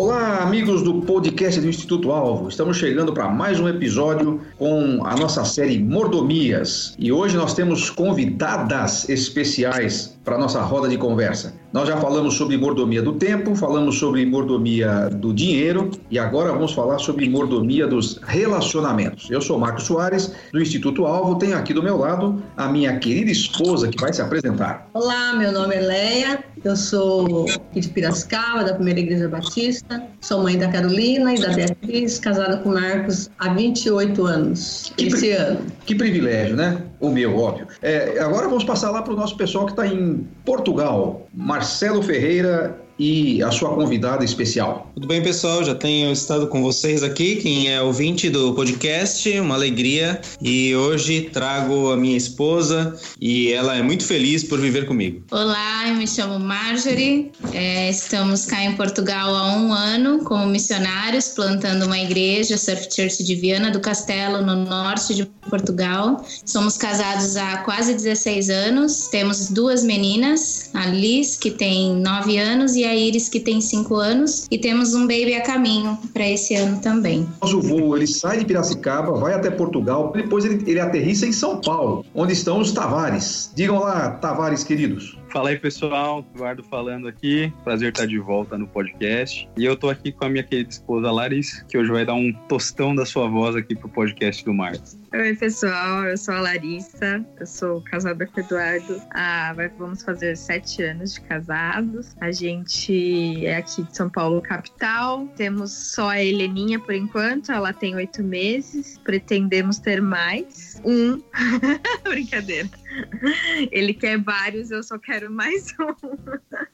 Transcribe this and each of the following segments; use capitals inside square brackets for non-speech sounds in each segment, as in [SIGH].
Olá, amigos do podcast do Instituto Alvo. Estamos chegando para mais um episódio com a nossa série Mordomias. E hoje nós temos convidadas especiais para nossa roda de conversa. Nós já falamos sobre mordomia do tempo, falamos sobre mordomia do dinheiro e agora vamos falar sobre mordomia dos relacionamentos. Eu sou Marcos Soares, do Instituto Alvo, tenho aqui do meu lado a minha querida esposa que vai se apresentar. Olá, meu nome é Leia, eu sou de Piracicaba, da Primeira Igreja Batista, sou mãe da Carolina e da Beatriz, casada com Marcos há 28 anos, que esse ano. Que privilégio, né? O meu, óbvio. É, agora vamos passar lá para o nosso pessoal que está em Portugal. Marcelo Ferreira e a sua convidada especial. Tudo bem, pessoal? Já tenho estado com vocês aqui. Quem é ouvinte do podcast, uma alegria. E hoje trago a minha esposa e ela é muito feliz por viver comigo. Olá, eu me chamo Marjorie. É, estamos cá em Portugal há um ano como missionários, plantando uma igreja, Surf Church de Viana do Castelo, no norte de Portugal. Somos casados há quase 16 anos. Temos duas meninas, a Liz, que tem 9 anos, e a Iris, que tem 5 anos, e temos um baby a caminho para esse ano também. O voo ele sai de Piracicaba, vai até Portugal, depois ele, ele aterrissa em São Paulo, onde estão os Tavares. Digam lá, Tavares queridos. Fala aí, pessoal. Eduardo falando aqui. Prazer estar de volta no podcast. E eu tô aqui com a minha querida esposa Larissa, que hoje vai dar um tostão da sua voz aqui pro podcast do Marcos. Oi, pessoal. Eu sou a Larissa. Eu sou casada com o Eduardo. Ah, vamos fazer sete anos de casados. A gente é aqui de São Paulo, capital. Temos só a Heleninha por enquanto. Ela tem oito meses. Pretendemos ter mais. Um. [LAUGHS] Brincadeira. [LAUGHS] Ele quer vários, eu só quero mais [LAUGHS] um.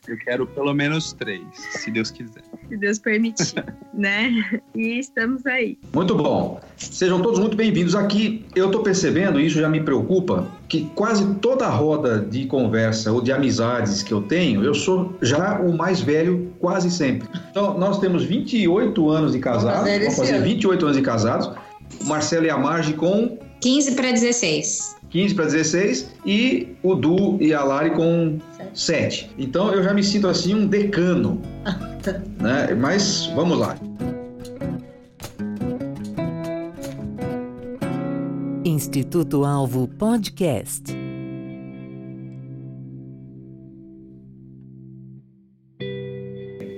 Eu quero pelo menos três, se Deus quiser. Se Deus permitir, [LAUGHS] né? E estamos aí. Muito bom. Sejam todos muito bem-vindos aqui. Eu estou percebendo, e isso já me preocupa, que quase toda a roda de conversa ou de amizades que eu tenho, eu sou já o mais velho quase sempre. Então, nós temos 28 anos de casados, vamos fazer 28 anos de casados. Marcelo e a Marge com 15 para 16. 15 para 16 e o Du e a Lari com 7. Então eu já me sinto assim um decano. [LAUGHS] né? Mas vamos lá. Instituto Alvo Podcast.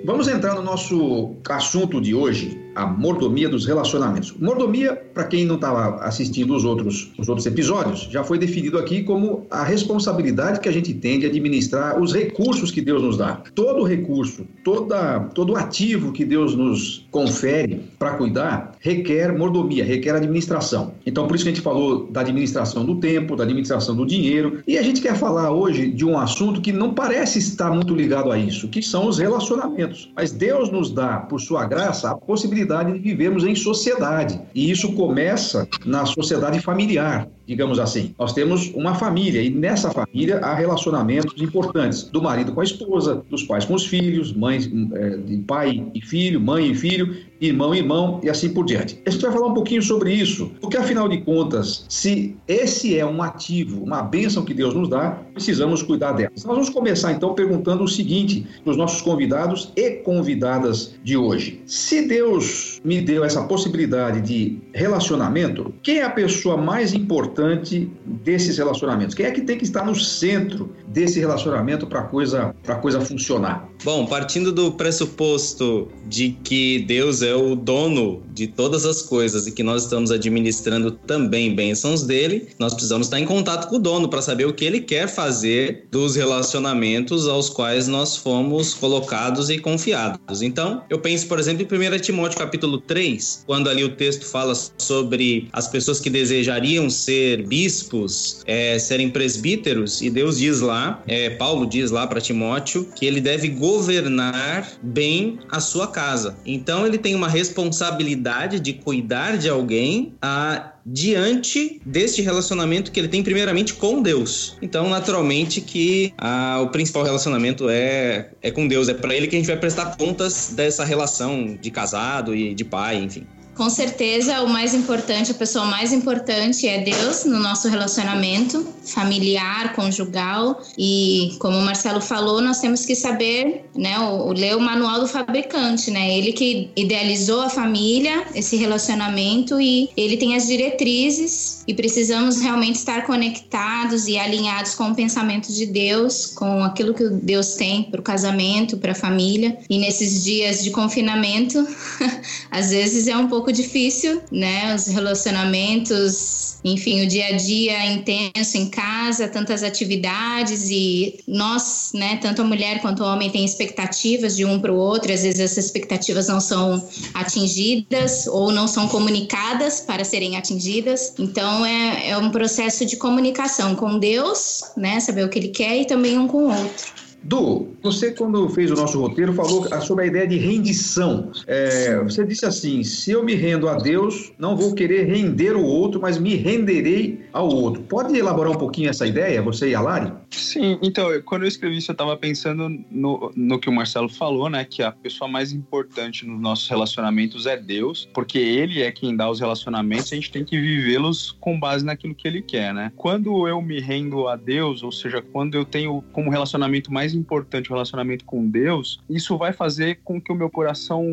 Vamos entrar no nosso assunto de hoje, a mordomia dos relacionamentos. Mordomia, para quem não estava assistindo os outros, os outros episódios, já foi definido aqui como a responsabilidade que a gente tem de administrar os recursos que Deus nos dá. Todo recurso, toda, todo ativo que Deus nos confere para cuidar requer mordomia, requer administração. Então, por isso que a gente falou da administração do tempo, da administração do dinheiro. E a gente quer falar hoje de um assunto que não parece estar muito ligado a isso, que são os relacionamentos. Mas Deus nos dá, por sua graça, a possibilidade de vivermos em sociedade. E isso começa na sociedade familiar, digamos assim. Nós temos uma família e nessa família há relacionamentos importantes do marido com a esposa, dos pais com os filhos, mães, é, de pai e filho, mãe e filho, irmão e irmão e assim por diante. A gente vai falar um pouquinho sobre isso, porque afinal de contas, se esse é um ativo, uma bênção que Deus nos dá, precisamos cuidar dela. Nós vamos começar então perguntando o seguinte para os nossos convidados e convidadas de hoje. Se Deus me deu essa possibilidade de relacionamento, quem é a pessoa mais importante desses relacionamentos? Quem é que tem que estar no centro desse relacionamento para coisa para coisa funcionar? Bom, partindo do pressuposto de que Deus é o dono de todas as coisas e que nós estamos administrando também bênçãos dele, nós precisamos estar em contato com o dono para saber o que ele quer fazer dos relacionamentos aos quais nós fomos colocados e confiados. Então, eu penso, por exemplo, em 1 Timóteo capítulo 3, quando ali o texto fala sobre as pessoas que desejariam ser bispos, é, serem presbíteros, e Deus diz lá, é, Paulo diz lá para Timóteo, que ele deve governar bem a sua casa. Então, ele tem uma responsabilidade de cuidar de alguém a diante deste relacionamento que ele tem primeiramente com Deus. Então, naturalmente que ah, o principal relacionamento é, é com Deus, é para ele que a gente vai prestar contas dessa relação de casado e de pai, enfim. Com certeza, o mais importante, a pessoa mais importante é Deus no nosso relacionamento familiar, conjugal. E como o Marcelo falou, nós temos que saber, né, o, ler o manual do fabricante, né? Ele que idealizou a família, esse relacionamento e ele tem as diretrizes e precisamos realmente estar conectados e alinhados com o pensamento de Deus, com aquilo que Deus tem para o casamento, para a família. E nesses dias de confinamento, [LAUGHS] às vezes é um pouco difícil, né? Os relacionamentos, enfim, o dia a dia intenso em casa, tantas atividades e nós, né, tanto a mulher quanto o homem tem expectativas de um para o outro, às vezes essas expectativas não são atingidas ou não são comunicadas para serem atingidas. Então é, é um processo de comunicação com Deus, né, saber o que ele quer e também um com o outro. Du, você quando fez o nosso roteiro falou sobre a ideia de rendição. É, você disse assim: se eu me rendo a Deus, não vou querer render o outro, mas me renderei ao outro. Pode elaborar um pouquinho essa ideia, você e a Lari? Sim, então, quando eu escrevi isso, eu estava pensando no, no que o Marcelo falou, né? Que a pessoa mais importante nos nossos relacionamentos é Deus, porque Ele é quem dá os relacionamentos, a gente tem que vivê-los com base naquilo que Ele quer, né? Quando eu me rendo a Deus, ou seja, quando eu tenho como relacionamento mais importante o relacionamento com Deus, isso vai fazer com que o meu coração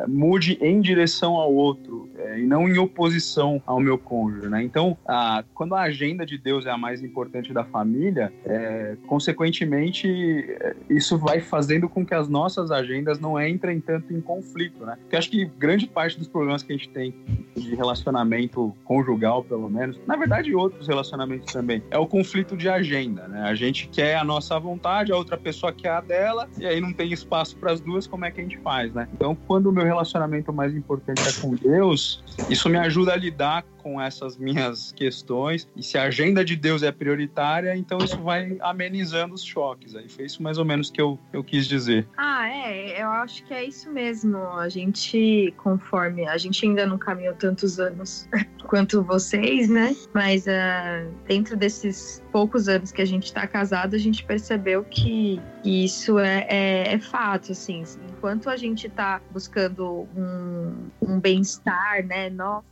é, mude em direção ao outro e não em oposição ao meu cônjuge, né? Então, a, quando a agenda de Deus é a mais importante da família, é, consequentemente, é, isso vai fazendo com que as nossas agendas não entrem tanto em conflito, né? Porque acho que grande parte dos problemas que a gente tem de relacionamento conjugal, pelo menos, na verdade, outros relacionamentos também, é o conflito de agenda, né? A gente quer a nossa vontade, a outra pessoa quer a dela, e aí não tem espaço para as duas, como é que a gente faz, né? Então, quando o meu relacionamento mais importante é com Deus, isso me ajuda a lidar com essas minhas questões. E se a agenda de Deus é prioritária, então isso vai amenizando os choques. Aí foi isso mais ou menos que eu, eu quis dizer. Ah, é. Eu acho que é isso mesmo. A gente, conforme. A gente ainda não caminhou tantos anos [LAUGHS] quanto vocês, né? Mas uh, dentro desses poucos anos que a gente está casado, a gente percebeu que isso é, é, é fato, assim. Enquanto a gente está buscando um, um bem-estar, né, nosso,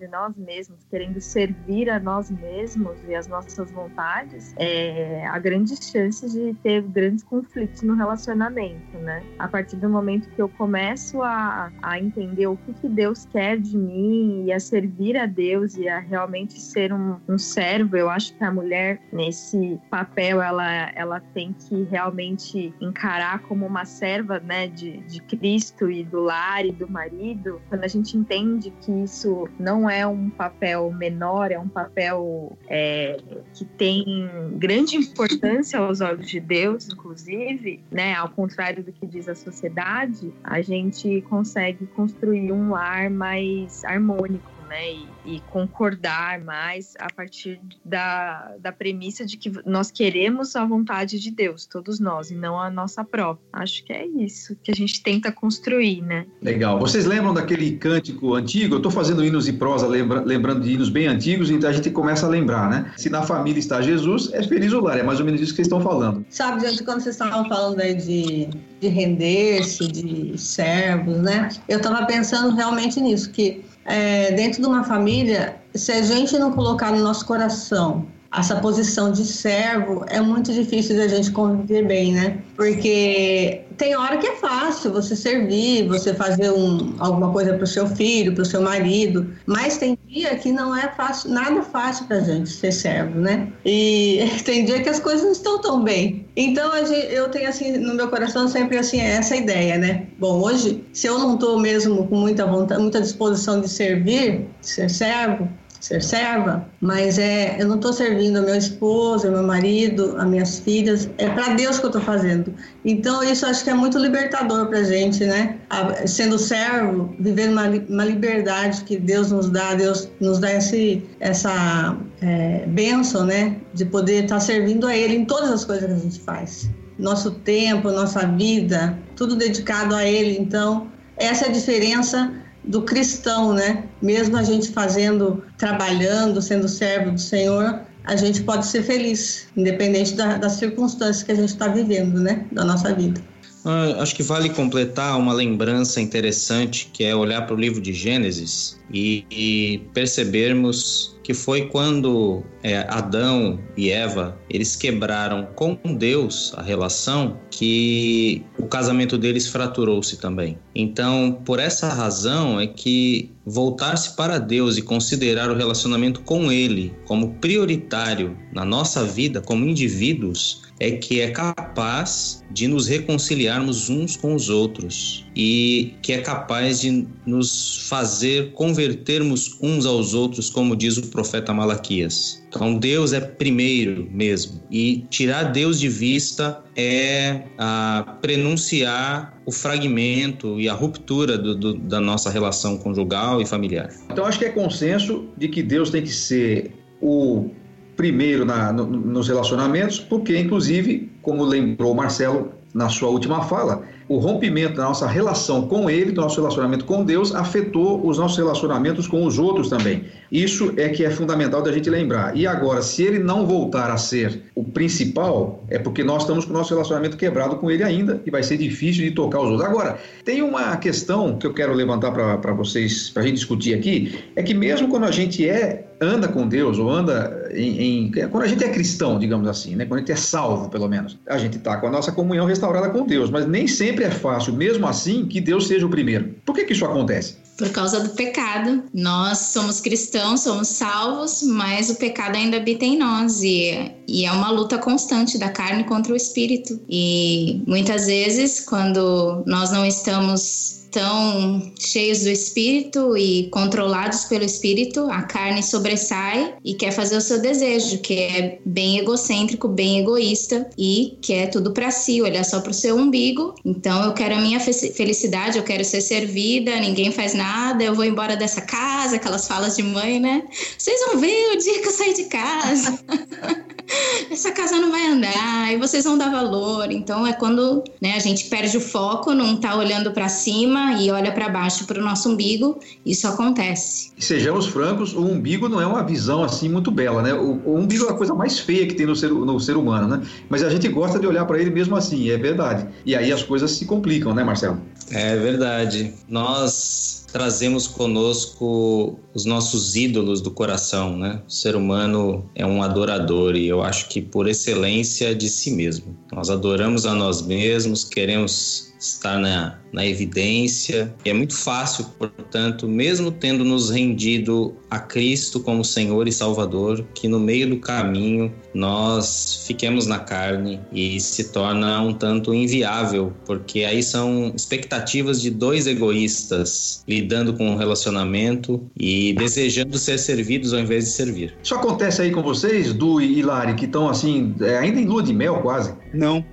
de nós mesmos, querendo servir a nós mesmos e as nossas vontades, é, há grandes chances de ter grandes conflitos no relacionamento, né? A partir do momento que eu começo a, a entender o que, que Deus quer de mim e a servir a Deus e a realmente ser um, um servo, eu acho que a mulher nesse papel ela, ela tem que realmente encarar como uma serva, né, de, de Cristo e do lar e do marido. Quando a gente entende que isso não é um papel menor, é um papel é, que tem grande importância aos olhos de Deus, inclusive, né? Ao contrário do que diz a sociedade, a gente consegue construir um lar mais harmônico, né? E, e concordar mais a partir da, da premissa de que nós queremos a vontade de Deus, todos nós, e não a nossa própria. Acho que é isso que a gente tenta construir, né? Legal. Vocês lembram daquele cântico antigo? Eu estou fazendo hinos e prosa, lembra, lembrando de hinos bem antigos, então a gente começa a lembrar, né? Se na família está Jesus, é feliz o lar. É mais ou menos isso que vocês estão falando. Sabe, gente, quando vocês estavam falando aí de, de render-se, de servos, né? Eu estava pensando realmente nisso, que é, dentro de uma família, se a gente não colocar no nosso coração essa posição de servo, é muito difícil da gente conviver bem, né? Porque tem hora que é fácil você servir, você fazer um, alguma coisa para o seu filho, para o seu marido, mas tem dia que não é fácil, nada fácil para gente ser servo, né? E [LAUGHS] tem dia que as coisas não estão tão bem. Então eu tenho assim no meu coração sempre assim essa ideia, né? Bom, hoje se eu não estou mesmo com muita vontade, muita disposição de servir, de ser servo, ser serva, mas é, eu não estou servindo a meu esposo, meu marido, as minhas filhas, é para Deus que eu estou fazendo. Então isso acho que é muito libertador para a gente, né? A, sendo servo, vivendo uma, uma liberdade que Deus nos dá, Deus nos dá esse, essa é, bênção, né? De poder estar tá servindo a Ele em todas as coisas que a gente faz. Nosso tempo, nossa vida, tudo dedicado a Ele. Então, essa é a diferença do cristão, né? Mesmo a gente fazendo, trabalhando, sendo servo do Senhor, a gente pode ser feliz, independente da, das circunstâncias que a gente está vivendo, né? Da nossa vida. Ah, acho que vale completar uma lembrança interessante, que é olhar para o livro de Gênesis e, e percebermos que foi quando é, Adão e Eva eles quebraram com Deus a relação que o casamento deles fraturou-se também. Então, por essa razão é que voltar-se para Deus e considerar o relacionamento com Ele como prioritário na nossa vida como indivíduos é que é capaz de nos reconciliarmos uns com os outros e que é capaz de nos fazer convertermos uns aos outros, como diz o profeta Malaquias. Então, Deus é primeiro mesmo, e tirar Deus de vista é a prenunciar o fragmento e a ruptura do, do, da nossa relação conjugal e familiar. Então, acho que é consenso de que Deus tem que ser o primeiro na, no, nos relacionamentos, porque, inclusive, como lembrou Marcelo na sua última fala, o rompimento da nossa relação com Ele, do nosso relacionamento com Deus, afetou os nossos relacionamentos com os outros também. Isso é que é fundamental da gente lembrar. E agora, se ele não voltar a ser o principal, é porque nós estamos com o nosso relacionamento quebrado com ele ainda e vai ser difícil de tocar os outros. Agora, tem uma questão que eu quero levantar para vocês, para a gente discutir aqui, é que mesmo quando a gente é anda com Deus ou anda em, em, quando a gente é cristão, digamos assim, né? Quando a gente é salvo, pelo menos, a gente está com a nossa comunhão restaurada com Deus, mas nem sempre é fácil, mesmo assim, que Deus seja o primeiro. Por que que isso acontece? Por causa do pecado. Nós somos cristãos, somos salvos, mas o pecado ainda habita em nós e, e é uma luta constante da carne contra o espírito. E muitas vezes, quando nós não estamos tão cheios do espírito e controlados pelo espírito, a carne sobressai e quer fazer o seu desejo, que é bem egocêntrico, bem egoísta e quer tudo para si, olhar só para o seu umbigo. Então eu quero a minha felicidade, eu quero ser servida, ninguém faz nada, eu vou embora dessa casa, aquelas falas de mãe, né? Vocês vão ver o dia que eu sair de casa. [LAUGHS] [LAUGHS] essa casa não vai andar, e vocês vão dar valor. Então é quando né, a gente perde o foco, não está olhando para cima e olha para baixo para o nosso umbigo, isso acontece. Sejamos francos, o umbigo não é uma visão assim muito bela, né? O, o umbigo é a coisa mais feia que tem no ser, no ser humano, né? Mas a gente gosta de olhar para ele mesmo assim, é verdade. E aí as coisas se complicam, né, Marcelo? É verdade. Nós trazemos conosco os nossos ídolos do coração, né? O ser humano é um adorador e eu acho que por excelência de si mesmo. Nós adoramos a nós mesmos, queremos estar na, na evidência. E é muito fácil, portanto, mesmo tendo nos rendido a Cristo como Senhor e Salvador, que no meio do caminho nós fiquemos na carne e se torna um tanto inviável, porque aí são expectativas de dois egoístas lidando com o um relacionamento e desejando ser servidos ao invés de servir. Isso acontece aí com vocês, Du e Lari, que estão assim, é, ainda em lua de mel quase? Não.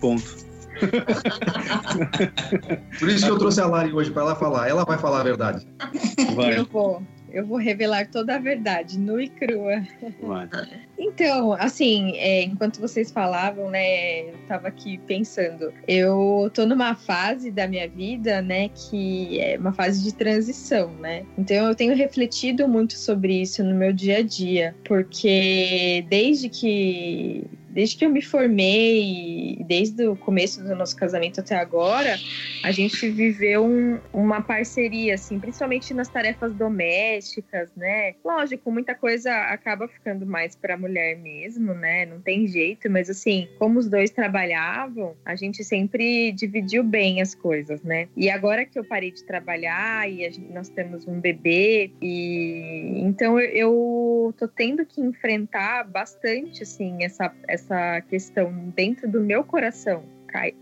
Ponto. [LAUGHS] Por isso que eu trouxe a Lari hoje para ela falar. Ela vai falar a verdade. Vai. Eu vou. Eu vou revelar toda a verdade, nua e crua. Vai. Então, assim, é, enquanto vocês falavam, né, eu tava aqui pensando. Eu tô numa fase da minha vida, né, que é uma fase de transição, né? Então eu tenho refletido muito sobre isso no meu dia a dia, porque desde que desde que eu me formei, desde o começo do nosso casamento até agora, a gente viveu um, uma parceria, assim, principalmente nas tarefas domésticas, né? Lógico, muita coisa acaba ficando mais para a mulher mesmo, né? Não tem jeito, mas assim, como os dois trabalhavam, a gente sempre dividiu bem as coisas, né? E agora que eu parei de trabalhar e gente, nós temos um bebê, e então eu, eu tô tendo que enfrentar bastante, assim, essa, essa essa questão dentro do meu coração,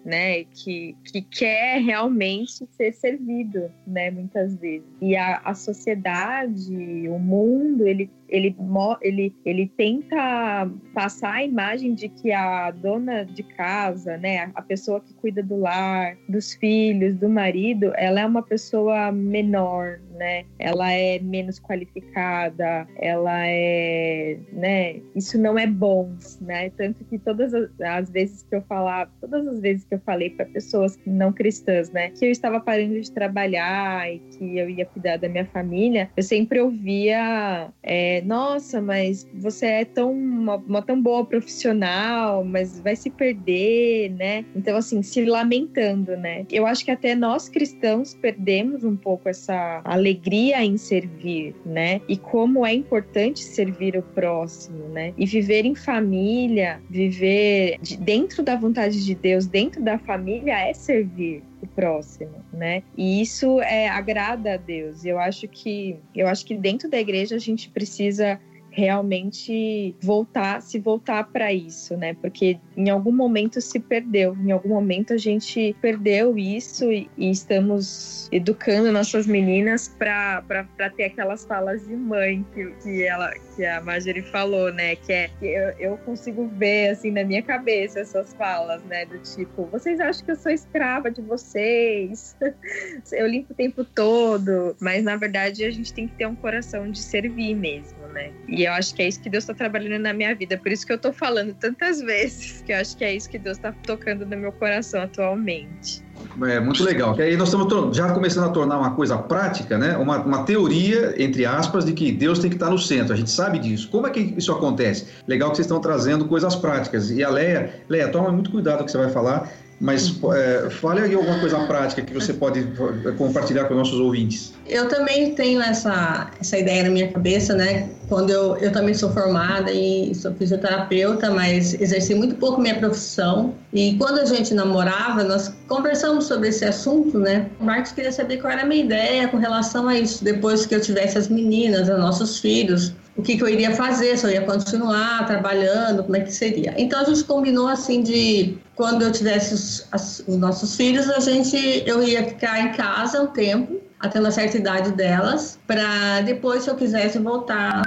né, que, que quer realmente ser servido, né, muitas vezes. E a, a sociedade, o mundo, ele ele, ele, ele tenta passar a imagem de que a dona de casa, né, a pessoa que cuida do lar, dos filhos, do marido, ela é uma pessoa menor, né? Ela é menos qualificada, ela é, né? Isso não é bom, né? Tanto que todas as vezes que eu falava, todas as vezes que eu falei para pessoas não cristãs, né, que eu estava parando de trabalhar e que eu ia cuidar da minha família, eu sempre ouvia é, nossa, mas você é tão uma, uma, tão boa profissional, mas vai se perder, né? Então, assim, se lamentando, né? Eu acho que até nós cristãos perdemos um pouco essa alegria em servir, né? E como é importante servir o próximo, né? E viver em família, viver dentro da vontade de Deus, dentro da família, é servir o próximo, né? E isso é agrada a Deus. Eu acho que eu acho que dentro da igreja a gente precisa realmente voltar, se voltar para isso, né? Porque em algum momento se perdeu, em algum momento a gente perdeu isso e, e estamos educando nossas meninas para ter aquelas falas de mãe que, que ela que a Marjorie falou, né? Que é que eu, eu consigo ver assim na minha cabeça essas falas, né? Do tipo, vocês acham que eu sou escrava de vocês? [LAUGHS] eu limpo o tempo todo, mas na verdade a gente tem que ter um coração de servir mesmo, né? E eu acho que é isso que Deus está trabalhando na minha vida. Por isso que eu tô falando tantas [LAUGHS] vezes, que eu acho que é isso que Deus está tocando no meu coração atualmente. É muito legal. Que aí nós estamos já começando a tornar uma coisa prática, né? Uma, uma teoria, entre aspas, de que Deus tem que estar no centro. A gente sabe disso. Como é que isso acontece? Legal que vocês estão trazendo coisas práticas. E a Leia, Leia, toma muito cuidado com o que você vai falar, mas é, fale aí alguma coisa prática que você pode é, compartilhar com nossos ouvintes. Eu também tenho essa, essa ideia na minha cabeça, né? Quando eu, eu também sou formada e sou fisioterapeuta, mas exerci muito pouco minha profissão. E quando a gente namorava, nós conversamos sobre esse assunto, né? O Marcos queria saber qual era a minha ideia com relação a isso. Depois que eu tivesse as meninas, os nossos filhos, o que, que, eu iria fazer, se eu ia continuar trabalhando, como é que seria. Então a gente combinou assim de quando eu tivesse os, as, os nossos filhos, a gente eu ia ficar em casa um tempo até uma certa idade delas, para depois, se eu quisesse, voltar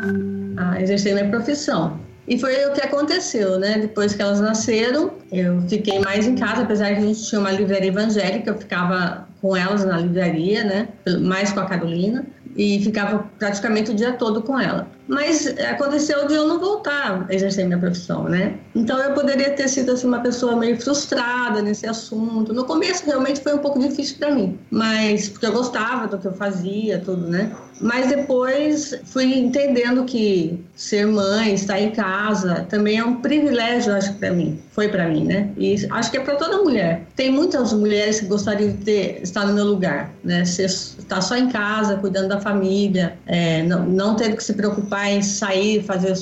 a exercer minha profissão. E foi o que aconteceu, né? Depois que elas nasceram, eu fiquei mais em casa, apesar que a gente tinha uma livraria evangélica, eu ficava com elas na livraria, né? Mais com a Carolina e ficava praticamente o dia todo com ela. Mas aconteceu de eu não voltar a exercer minha profissão, né? Então eu poderia ter sido assim, uma pessoa meio frustrada nesse assunto. No começo realmente foi um pouco difícil para mim, mas porque eu gostava do que eu fazia, tudo, né? Mas depois fui entendendo que ser mãe, estar em casa, também é um privilégio, acho que para mim. Foi para mim, né? E acho que é para toda mulher. Tem muitas mulheres que gostariam de ter, estar no meu lugar, né? Ser, estar só em casa, cuidando da família, é, não, não ter que se preocupar em sair, fazer,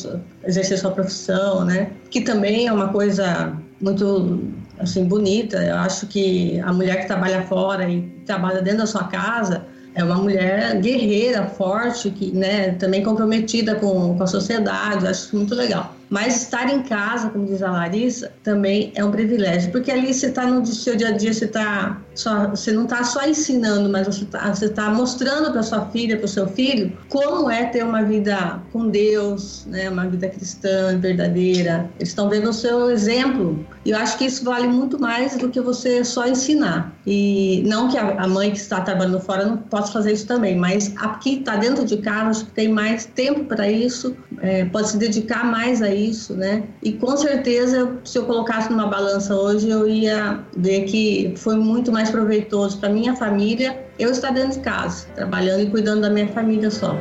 exercer sua profissão, né? Que também é uma coisa muito assim bonita. Eu acho que a mulher que trabalha fora e trabalha dentro da sua casa é uma mulher guerreira, forte, que, né, também comprometida com, com a sociedade, acho muito legal. Mas estar em casa, como diz a Larissa, também é um privilégio, porque ali você está no seu dia a dia, você, tá só, você não está só ensinando, mas você está tá mostrando para sua filha, para o seu filho, como é ter uma vida com Deus, né, uma vida cristã, verdadeira. Eles estão vendo o seu exemplo. E eu acho que isso vale muito mais do que você só ensinar. E não que a mãe que está trabalhando fora não possa fazer isso também, mas aqui está dentro de casa, acho que tem mais tempo para isso, é, pode se dedicar mais a isso, né? E com certeza, se eu colocasse numa balança hoje, eu ia ver que foi muito mais proveitoso para minha família eu estar dentro de casa, trabalhando e cuidando da minha família só.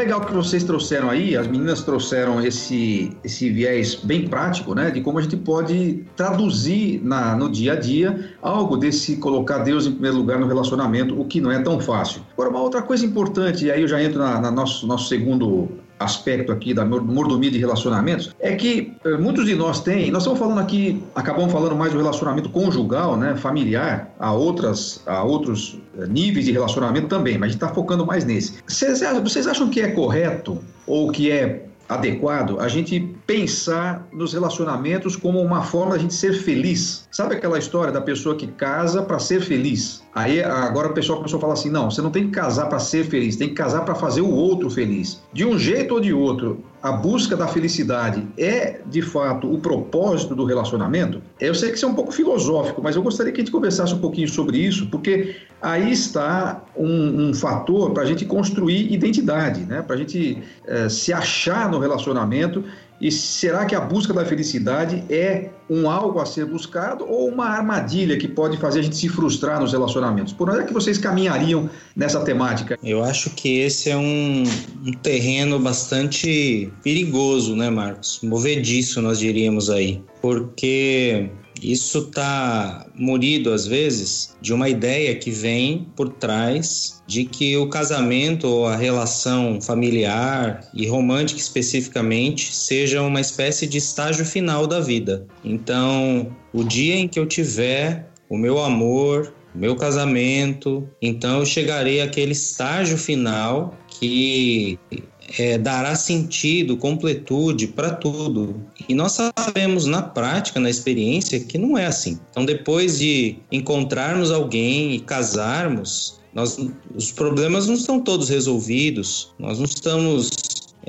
Legal que vocês trouxeram aí, as meninas trouxeram esse, esse viés bem prático, né? De como a gente pode traduzir na, no dia a dia algo desse colocar Deus em primeiro lugar no relacionamento, o que não é tão fácil. Agora, uma outra coisa importante, e aí eu já entro na, na nosso, nosso segundo aspecto aqui da mordomia de relacionamentos é que eh, muitos de nós têm, nós estamos falando aqui, acabamos falando mais do relacionamento conjugal, né, familiar, a outras, a outros eh, níveis de relacionamento também, mas a gente está focando mais nesse. Vocês, vocês acham que é correto ou que é adequado a gente pensar nos relacionamentos como uma forma de a gente ser feliz. Sabe aquela história da pessoa que casa para ser feliz? Aí agora o pessoal começou a falar assim: não, você não tem que casar para ser feliz, tem que casar para fazer o outro feliz. De um jeito ou de outro, a busca da felicidade é de fato o propósito do relacionamento? Eu sei que isso é um pouco filosófico, mas eu gostaria que a gente conversasse um pouquinho sobre isso, porque aí está um, um fator para a gente construir identidade, né? para a gente é, se achar no relacionamento E será que a busca da felicidade é um algo a ser buscado ou uma armadilha que pode fazer a gente se frustrar nos relacionamentos? Por onde é que vocês caminhariam nessa temática? Eu acho que esse é um, um terreno bastante perigoso, né, Marcos? Movediço, nós diríamos aí. Porque isso está munido, às vezes, de uma ideia que vem por trás de que o casamento ou a relação familiar e romântica especificamente seja uma espécie de estágio final da vida. Então, o dia em que eu tiver o meu amor, o meu casamento, então eu chegarei àquele estágio final que é, dará sentido, completude para tudo. E nós sabemos na prática, na experiência, que não é assim. Então, depois de encontrarmos alguém e casarmos, nós, os problemas não estão todos resolvidos, nós não estamos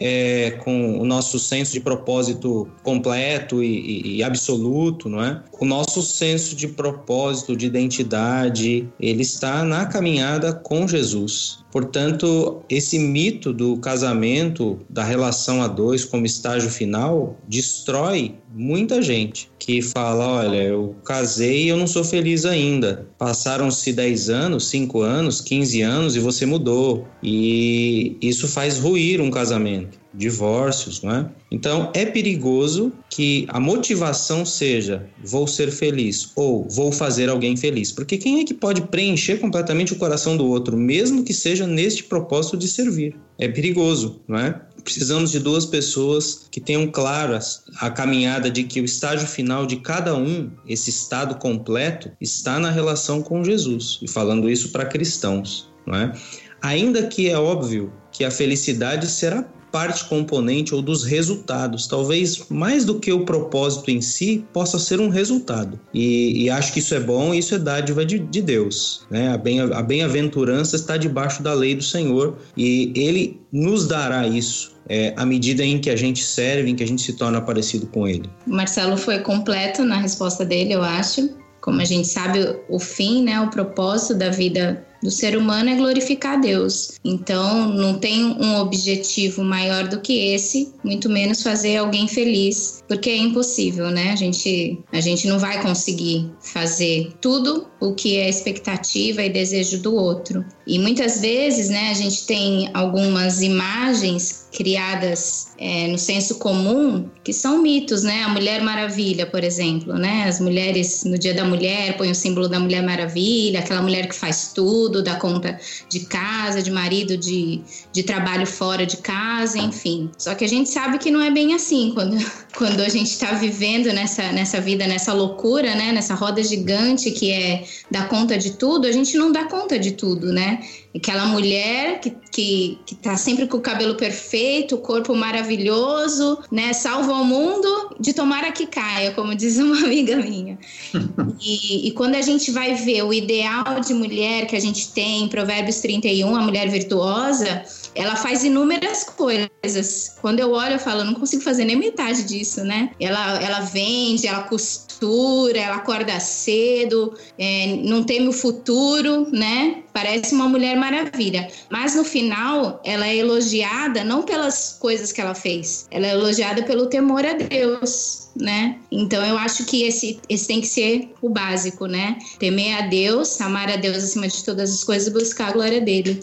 é, com o nosso senso de propósito completo e, e, absoluto, não é? O nosso senso de propósito, de identidade, ele está na caminhada com Jesus. Portanto, esse mito do casamento, da relação a dois como estágio final, destrói muita gente que fala: olha, eu casei e eu não sou feliz ainda. Passaram-se 10 anos, 5 anos, 15 anos e você mudou. E isso faz ruir um casamento divórcios, não é? Então é perigoso que a motivação seja vou ser feliz ou vou fazer alguém feliz, porque quem é que pode preencher completamente o coração do outro, mesmo que seja neste propósito de servir? É perigoso, não é? Precisamos de duas pessoas que tenham claras a caminhada de que o estágio final de cada um, esse estado completo, está na relação com Jesus. E falando isso para cristãos, não é? Ainda que é óbvio que a felicidade será parte componente ou dos resultados. Talvez mais do que o propósito em si, possa ser um resultado. E, e acho que isso é bom isso é dádiva de, de Deus. Né? A bem-aventurança está debaixo da lei do Senhor e Ele nos dará isso. É, à medida em que a gente serve, em que a gente se torna parecido com ele. Marcelo foi completo na resposta dele, eu acho. Como a gente sabe, o fim, né, o propósito da vida do ser humano é glorificar Deus. Então, não tem um objetivo maior do que esse, muito menos fazer alguém feliz, porque é impossível, né? A gente, a gente não vai conseguir fazer tudo o que é expectativa e desejo do outro. E muitas vezes, né, a gente tem algumas imagens criadas é, no senso comum que são mitos, né? A Mulher Maravilha, por exemplo, né? As mulheres no Dia da Mulher põem o símbolo da Mulher Maravilha, aquela mulher que faz tudo dá conta de casa, de marido, de, de trabalho fora de casa, enfim. Só que a gente sabe que não é bem assim quando, [LAUGHS] quando a gente está vivendo nessa, nessa vida, nessa loucura, né? Nessa roda gigante que é dar conta de tudo, a gente não dá conta de tudo, né? Aquela mulher que, que, que tá sempre com o cabelo perfeito, o corpo maravilhoso, né? Salva o mundo de tomara que caia, como diz uma amiga minha. [LAUGHS] e, e quando a gente vai ver o ideal de mulher que a gente tem em Provérbios 31, a mulher virtuosa, ela faz inúmeras coisas. Quando eu olho, eu falo, eu não consigo fazer nem metade disso, né? Ela, ela vende, ela costura, ela acorda cedo, é, não teme o futuro, né? Parece uma mulher maravilha. Mas no final, ela é elogiada não pelas coisas que ela fez, ela é elogiada pelo temor a Deus. Né? Então eu acho que esse, esse tem que ser o básico, né? Temer a Deus, amar a Deus acima de todas as coisas e buscar a glória dele.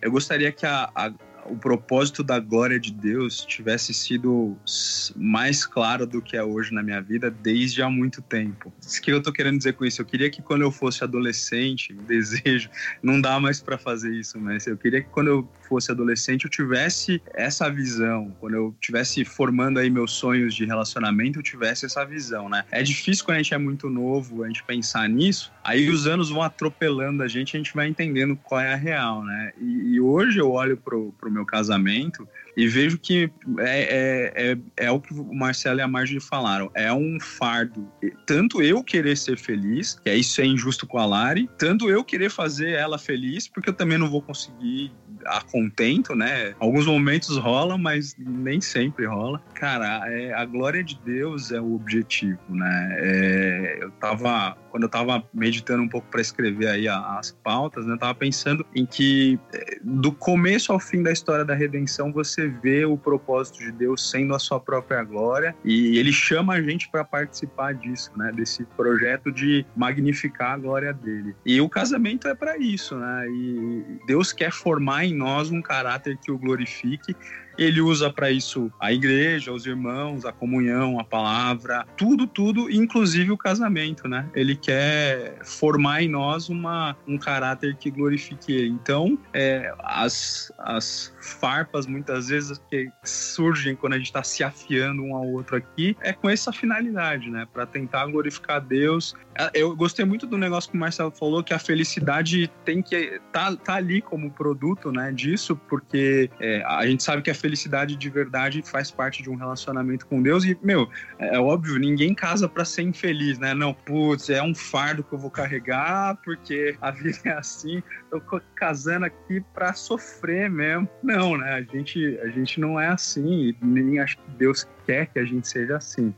Eu gostaria que a, a, o propósito da glória de Deus tivesse sido mais claro do que é hoje na minha vida desde há muito tempo. O que eu tô querendo dizer com isso? Eu queria que quando eu fosse adolescente, desejo, [LAUGHS] não dá mais para fazer isso, mas eu queria que quando eu fosse adolescente eu tivesse essa visão, quando eu tivesse formando aí meus sonhos de relacionamento, eu tivesse essa visão, né? É difícil quando a gente é muito novo a gente pensar nisso, aí os anos vão atropelando a gente, a gente vai entendendo qual é a real, né? E, e hoje eu olho pro, pro meu casamento e vejo que é, é, é, é, o que o Marcelo e a Marjorie falaram. É um fardo. Tanto eu querer ser feliz, que é isso é injusto com a Lari, tanto eu querer fazer ela feliz, porque eu também não vou conseguir a contento, né? Alguns momentos rola, mas nem sempre rola. Cara, é, a glória de Deus é o objetivo, né? É, eu tava quando eu estava meditando um pouco para escrever aí as pautas, né, eu estava pensando em que eh, do começo ao fim da história da redenção você vê o propósito de Deus sendo a sua própria glória e ele chama a gente para participar disso, né, desse projeto de magnificar a glória dele. E o casamento é para isso, né? E Deus quer formar em nós um caráter que o glorifique ele usa para isso a igreja, os irmãos, a comunhão, a palavra, tudo, tudo, inclusive o casamento, né? Ele quer formar em nós uma, um caráter que glorifique ele. Então, é, as, as farpas, muitas vezes, que surgem quando a gente está se afiando um ao outro aqui, é com essa finalidade, né? Para tentar glorificar Deus. É, eu gostei muito do negócio que o Marcelo falou, que a felicidade tem que tá, tá ali como produto, né? Disso, porque é, a gente sabe que a felicidade de verdade faz parte de um relacionamento com Deus e, meu, é, é óbvio, ninguém casa para ser infeliz, né? Não, putz, é um fardo que eu vou carregar porque a vida é assim, eu tô casando aqui para sofrer mesmo. Não, né? A gente, a gente não é assim, nem acho que Deus quer que a gente seja assim.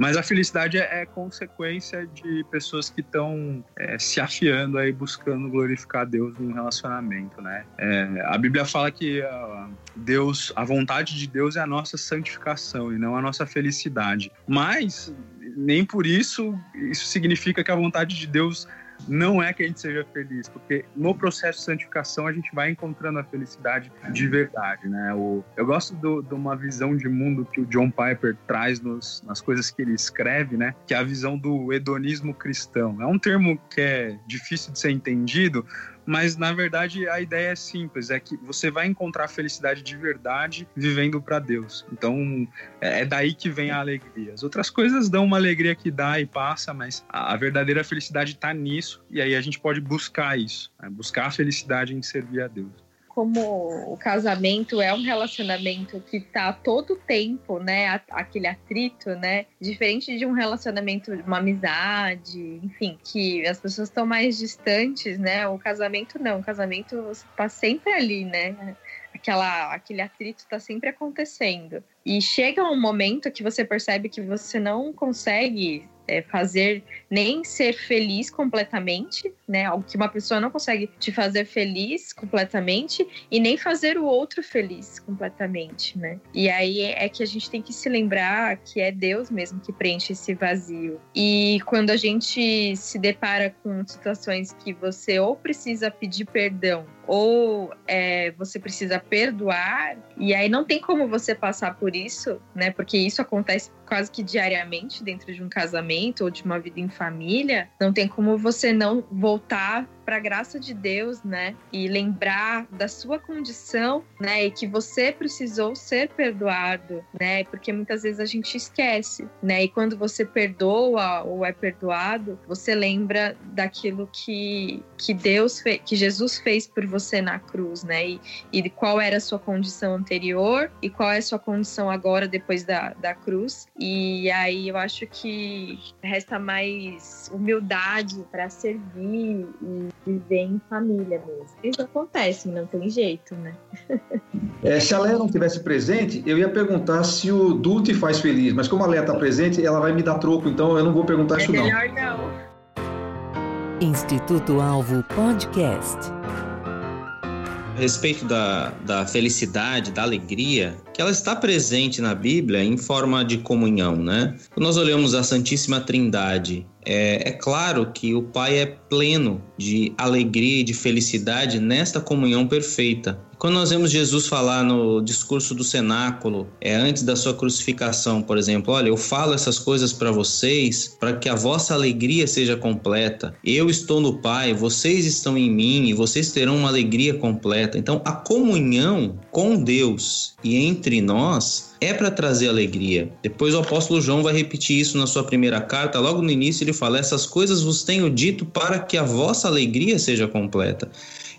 Mas a felicidade é, é consequência de pessoas que estão é, se afiando aí, buscando glorificar Deus num relacionamento, né? É, a Bíblia fala que uh, Deus, a vontade de Deus é a nossa santificação e não a nossa felicidade. Mas nem por isso isso significa que a vontade de Deus não é que a gente seja feliz, porque no processo de santificação a gente vai encontrando a felicidade de verdade, né? O, eu gosto de uma visão de mundo que o John Piper traz nos, nas coisas que ele escreve, né? Que é a visão do hedonismo cristão. É um termo que é difícil de ser entendido, mas na verdade a ideia é simples, é que você vai encontrar felicidade de verdade vivendo para Deus. Então é, é daí que vem a alegria. As outras coisas dão uma alegria que dá e passa, mas a, verdadeira felicidade está nisso e aí a gente pode buscar isso, né? buscar a felicidade em servir a Deus como o casamento é um relacionamento que tá todo tempo, né, aquele atrito, né, diferente de um relacionamento, uma amizade, enfim, que as pessoas estão mais distantes, né, o casamento não, o casamento tá sempre ali, né, aquela, aquele atrito está sempre acontecendo. E chega um momento que você percebe que você não consegue é, fazer nem ser feliz completamente, né? Algo que uma pessoa não consegue te fazer feliz completamente e nem fazer o outro feliz completamente, né? E aí é que a gente tem que se lembrar que é Deus mesmo que preenche esse vazio. E quando a gente se depara com situações que você ou precisa pedir perdão ou é, você precisa perdoar, e aí não tem como você passar por isso, né? Porque isso acontece quase que diariamente dentro de um casamento ou de uma vida em família. Não tem como você não voltar voltar para a graça de Deus, né? E lembrar da sua condição, né? E que você precisou ser perdoado, né? Porque muitas vezes a gente esquece, né? E quando você perdoa ou é perdoado, você lembra daquilo que, que Deus fez, que Jesus fez por você na cruz, né? E, e qual era a sua condição anterior e qual é a sua condição agora depois da, da cruz. E aí eu acho que resta mais humildade para servir e viver em família mesmo. Isso acontece, não tem jeito, né? É, se a Léa não tivesse presente, eu ia perguntar se o Du te faz feliz, mas como a Léa está presente, ela vai me dar troco, então eu não vou perguntar é isso não. Melhor não. Instituto Alvo Podcast. A respeito da, da felicidade, da alegria, que ela está presente na Bíblia em forma de comunhão, né? Quando nós olhamos a Santíssima Trindade, é, é, claro que o Pai é pleno de alegria e de felicidade nesta comunhão perfeita. Quando nós vemos Jesus falar no discurso do cenáculo, é antes da sua crucificação, por exemplo, olha, eu falo essas coisas para vocês para que a vossa alegria seja completa. Eu estou no Pai, vocês estão em mim e vocês terão uma alegria completa. Então, a comunhão com Deus e entre nós é para trazer alegria. Depois o apóstolo João vai repetir isso na sua primeira carta, logo no início ele fala: "Essas coisas vos tenho dito para que a vossa alegria seja completa".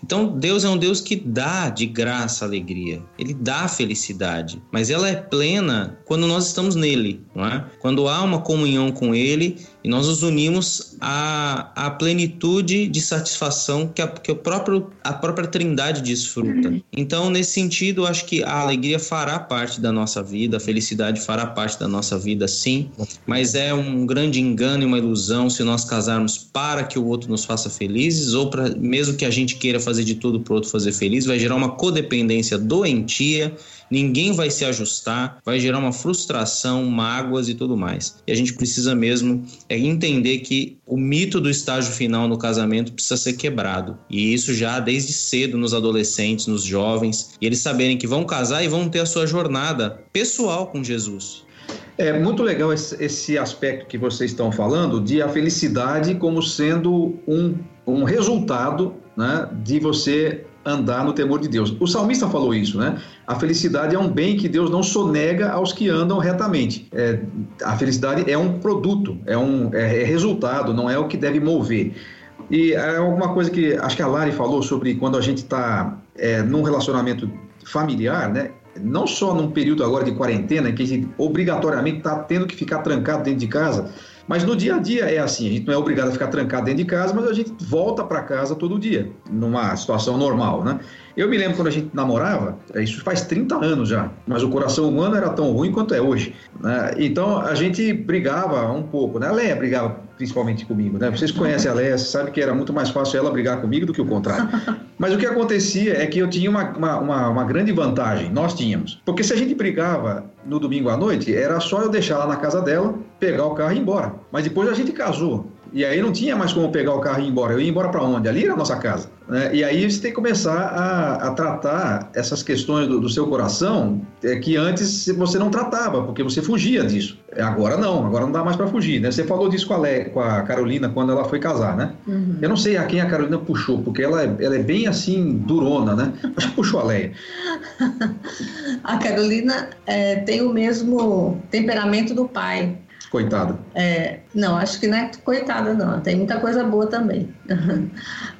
Então, Deus é um Deus que dá de graça alegria, ele dá felicidade, mas ela é plena quando nós estamos nele, não é? Quando há uma comunhão com ele e nós nos unimos à, à plenitude de satisfação que, a, que o próprio, a própria Trindade desfruta. Então, nesse sentido, sentido, acho que a alegria fará parte da nossa vida, a felicidade fará parte da nossa vida, sim, mas é um grande engano e uma ilusão se nós casarmos para que o outro nos faça felizes ou para mesmo que a gente queira fazer de tudo para o outro fazer feliz, vai gerar uma codependência doentia ninguém vai se ajustar, vai gerar uma frustração, mágoas e tudo mais. E a gente precisa mesmo é entender que o mito do estágio final no casamento precisa ser quebrado. E isso já desde cedo nos adolescentes, nos jovens, e eles saberem que vão casar e vão ter a sua jornada pessoal com Jesus. É muito legal esse, aspecto que vocês estão falando de a felicidade como sendo um, um resultado né, de você andar no temor de Deus. O salmista falou isso, né? A felicidade é um bem que Deus não sonega aos que andam retamente. É, a felicidade é um produto, é um é, é resultado, não é o que deve mover. E é alguma coisa que acho que a Lari falou sobre quando a gente está é, num relacionamento familiar, né? Não só num período agora de quarentena, que a gente obrigatoriamente está tendo que ficar trancado dentro de casa, mas no dia a dia é assim, a gente não é obrigado a ficar trancado dentro de casa, mas a gente volta para casa todo dia, numa situação normal, né? Eu me lembro quando a gente namorava, isso faz 30 anos já, mas o coração humano era tão ruim quanto é hoje. Né? Então a gente brigava um pouco, né? A Leia brigava principalmente comigo, né? Vocês conhecem a Leia, sabe que era muito mais fácil ela brigar comigo do que o contrário. [LAUGHS] Mas o que acontecia é que eu tinha uma, uma, uma, uma grande vantagem, nós tínhamos. Porque se a gente brigava no domingo à noite, era só eu deixar lá na casa dela, pegar o carro e ir embora. Mas depois a gente casou. E aí não tinha mais como pegar o carro e ir embora. Eu ia embora para onde? Ali era a nossa casa. Né? E aí você tem que começar a, a tratar essas questões do, do, seu coração é, que antes você não tratava, porque você fugia disso. Agora não, agora não dá mais para fugir. Né? Você falou disso com a, Le, com a Carolina quando ela foi casar, né? Uhum. Eu não sei a quem a Carolina puxou, porque ela, é, ela é bem assim, durona, né? Acho que puxou a Leia. [LAUGHS] a Carolina é, tem o mesmo temperamento do pai. Coitada. É, não, acho que não é coitada, não. Tem muita coisa boa também. [LAUGHS]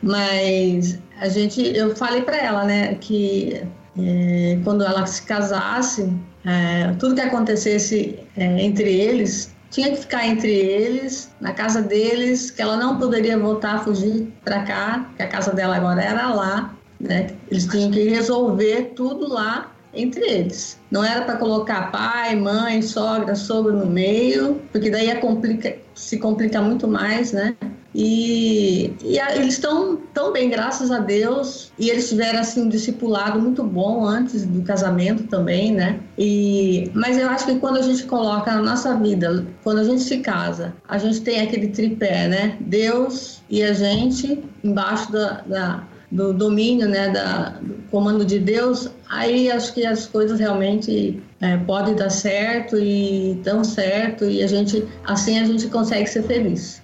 Mas a gente, eu falei para ela, né, que é, quando ela se casasse, é, tudo que acontecesse é, entre eles tinha que ficar entre eles, na casa deles, que ela não poderia voltar a fugir para cá, que a casa dela agora era lá, né? Eles tinham que resolver tudo lá entre eles. Não era para colocar pai, mãe, sogra, sogro no meio, porque daí complica, se complica muito mais, né? E, e a, eles estão tão bem, graças a Deus. E eles tiveram assim um discipulado muito bom antes do casamento também, né? E, mas eu acho que quando a gente coloca na nossa vida, quando a gente se casa, a gente tem aquele tripé, né? Deus e a gente embaixo da, da do domínio, né, da, do comando de Deus, aí acho que as coisas realmente é, podem dar certo e dão certo e a gente, assim a gente consegue ser feliz.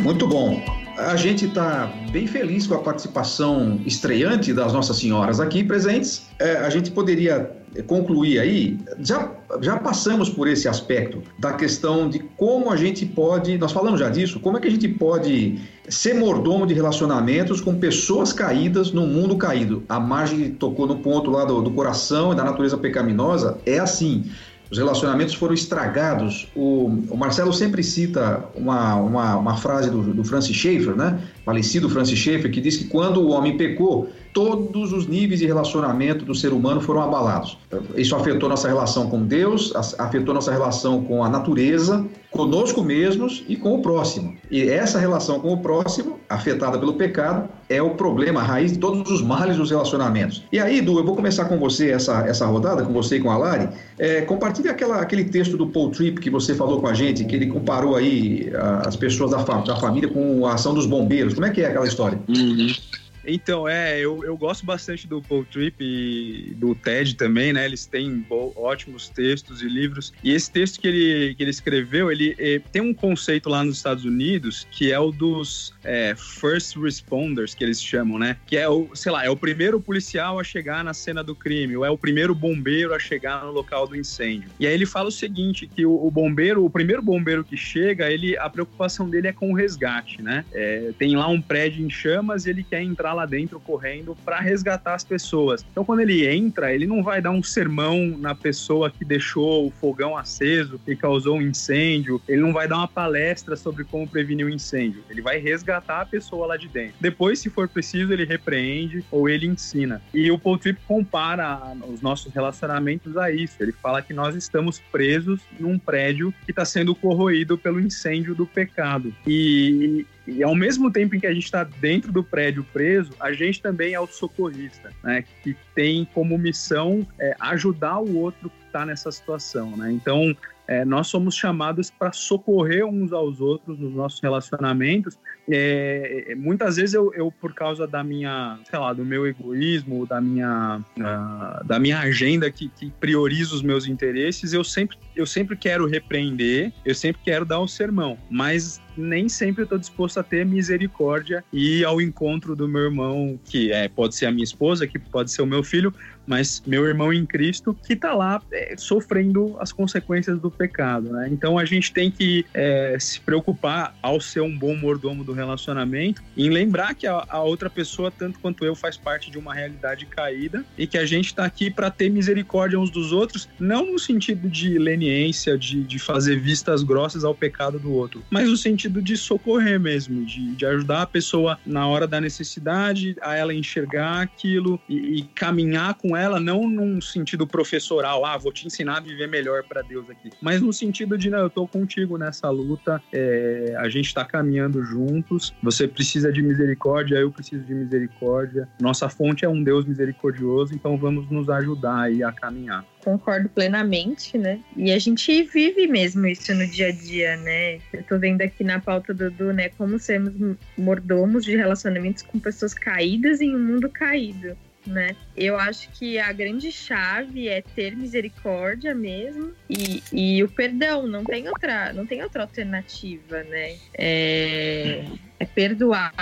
Muito bom a gente está bem feliz com a participação estreante das Nossas Senhoras aqui presentes. É, a gente poderia concluir aí, já, já passamos por esse aspecto da questão de como a gente pode, nós falamos já disso, como é que a gente pode ser mordomo de relacionamentos com pessoas caídas no mundo caído. A Margem tocou no ponto lá do, do coração e da natureza pecaminosa, é assim os relacionamentos foram estragados. O, o Marcelo sempre cita uma, uma, uma frase do, do, Francis Schaeffer, né? falecido Francis Schaeffer, que diz que quando o homem pecou, todos os níveis de relacionamento do ser humano foram abalados. Isso afetou nossa relação com Deus, afetou nossa relação com a natureza, conosco mesmos e com o próximo. E essa relação com o próximo, afetada pelo pecado, é o problema, a raiz de todos os males dos relacionamentos. E aí, Du, eu vou começar com você essa, essa rodada, com você e com a Lari. É, compartilhe aquela, aquele texto do Paul Tripp que você falou com a gente, que ele comparou aí as pessoas da, da família com a ação dos bombeiros. Como é que é aquela história? Uhum. Então, é, eu, eu gosto bastante do Paul Tripp e do TED também, né? Eles têm ótimos textos e livros. E esse texto que ele, que ele escreveu, ele, ele tem um conceito lá nos Estados Unidos que é o dos é, first responders, que eles chamam, né? Que é o, sei lá, é o primeiro policial a chegar na cena do crime, ou é o primeiro bombeiro a chegar no local do incêndio. E aí ele fala o seguinte, que o, o bombeiro, o primeiro bombeiro que chega, ele, a preocupação dele é com o resgate, né? É, tem lá um prédio em chamas e ele quer entrar lá dentro correndo para resgatar as pessoas. Então, quando ele entra, ele não vai dar um sermão na pessoa que deixou o fogão aceso e causou um incêndio, ele não vai dar uma palestra sobre como prevenir o um incêndio. Ele vai resgatar a pessoa lá de dentro. Depois, se for preciso, ele repreende ou ele ensina. E o Paul Tripp compara os nossos relacionamentos a isso. Ele fala que nós estamos presos num prédio que está sendo corroído pelo incêndio do pecado. E, e ao mesmo tempo em que a gente está dentro do prédio preso, a gente também é o socorrista, né? Que tem como missão é, ajudar o outro que está nessa situação, né? Então, é, nós somos chamados para socorrer uns aos outros nos nossos relacionamentos. É, é, muitas vezes eu, eu, por causa da minha, sei lá, do meu egoísmo, da minha, uh, da minha agenda que, que, prioriza os meus interesses, eu sempre, eu sempre quero repreender, eu sempre quero dar um sermão, mas nem sempre eu estou disposto a ter misericórdia e ao encontro do meu irmão, que é, pode ser a minha esposa, que pode ser o meu filho, mas meu irmão em Cristo que está lá é, sofrendo as consequências do pecado, né? Então a gente tem que é, se preocupar ao ser um bom mordomo do relacionamento em lembrar que a, a, outra pessoa, tanto quanto eu, faz parte de uma realidade caída e que a gente está aqui para ter misericórdia uns dos outros, não no sentido de leniência, de, de fazer vistas grossas ao pecado do outro, mas no sentido de socorrer mesmo, de, de ajudar a pessoa na hora da necessidade, a ela enxergar aquilo e, e caminhar com ela, não num sentido professoral, ah, vou te ensinar a viver melhor para Deus aqui, mas no sentido de, não, eu tô contigo nessa luta, é, a gente tá caminhando você precisa de misericórdia, eu preciso de misericórdia, nossa fonte é um Deus misericordioso, então vamos nos ajudar aí a caminhar concordo plenamente, né? E a gente vive mesmo isso no dia a dia, né? Eu tô vendo aqui na pauta do Dudu, né? Como sermos mordomos de relacionamentos com pessoas caídas em um mundo caído né? Eu acho que a grande chave é ter misericórdia mesmo e, e o perdão, não tem outra, não tem outra alternativa, né? É, é perdoar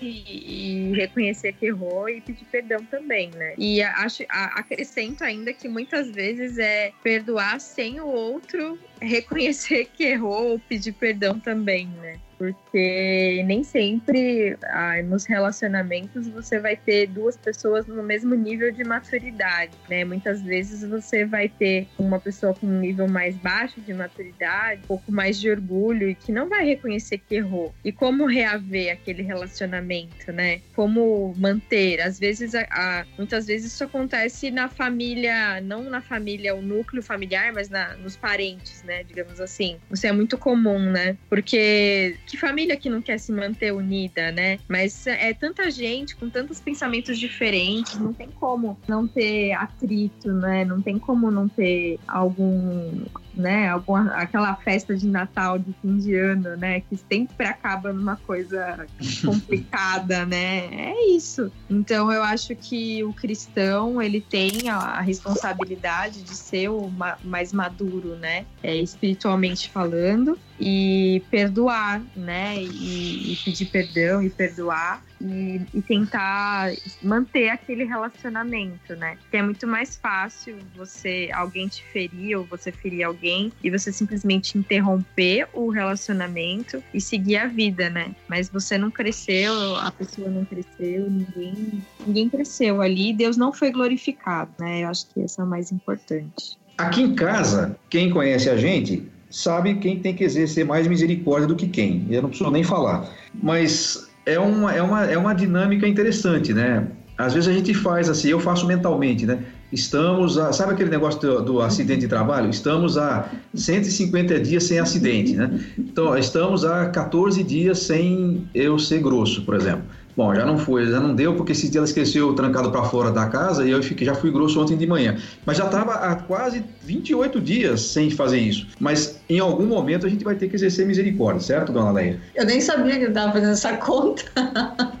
e, e, reconhecer que errou e pedir perdão também, né? E acho, acrescento ainda que muitas vezes é perdoar sem o outro [LAUGHS] reconhecer que errou ou pedir perdão também, né? porque nem sempre ah, nos relacionamentos você vai ter duas pessoas no mesmo nível de maturidade, né? Muitas vezes você vai ter uma pessoa com um nível mais baixo de maturidade, um pouco mais de orgulho e que não vai reconhecer que errou. E como reaver aquele relacionamento, né? Como manter? Às vezes, a, a, muitas vezes isso acontece na família, não na família, o núcleo familiar, mas na, nos parentes, né? Digamos assim. Isso é muito comum, né? Porque que família que não quer se manter unida, né? Mas é tanta gente com tantos pensamentos diferentes, não tem como não ter atrito, né? Não tem como não ter algum né? Alguma, aquela festa de Natal de fim de ano, né? Que sempre acaba numa coisa [LAUGHS] complicada, né? É isso. Então eu acho que o cristão ele tem a, responsabilidade de ser o ma mais maduro, né? É, espiritualmente falando e perdoar, né? E, e pedir perdão e perdoar e, e, tentar manter aquele relacionamento, né? Que é muito mais fácil você alguém te ferir ou você ferir alguém e você simplesmente interromper o relacionamento e seguir a vida, né? Mas você não cresceu, a pessoa não cresceu, ninguém ninguém cresceu ali, Deus não foi glorificado, né? Eu acho que isso é o mais importante. Aqui em casa, quem conhece a gente sabe quem tem que exercer mais misericórdia do que quem. Eu não preciso nem falar. Mas é uma, é uma, é uma dinâmica interessante, né? Às vezes a gente faz assim, eu faço mentalmente, né? Estamos a, sabe aquele negócio do, do, acidente de trabalho? Estamos a 150 dias sem acidente, né? Então, estamos a 14 dias sem eu ser grosso, por exemplo. Bom, já não foi, já não deu, porque esse dia ela esqueceu trancado para fora da casa e eu fiquei, já fui grosso ontem de manhã. Mas já estava há quase 28 dias sem fazer isso. Mas em algum momento a gente vai ter que exercer misericórdia, certo, dona Leia? Eu nem sabia que eu estava fazendo essa conta. [LAUGHS]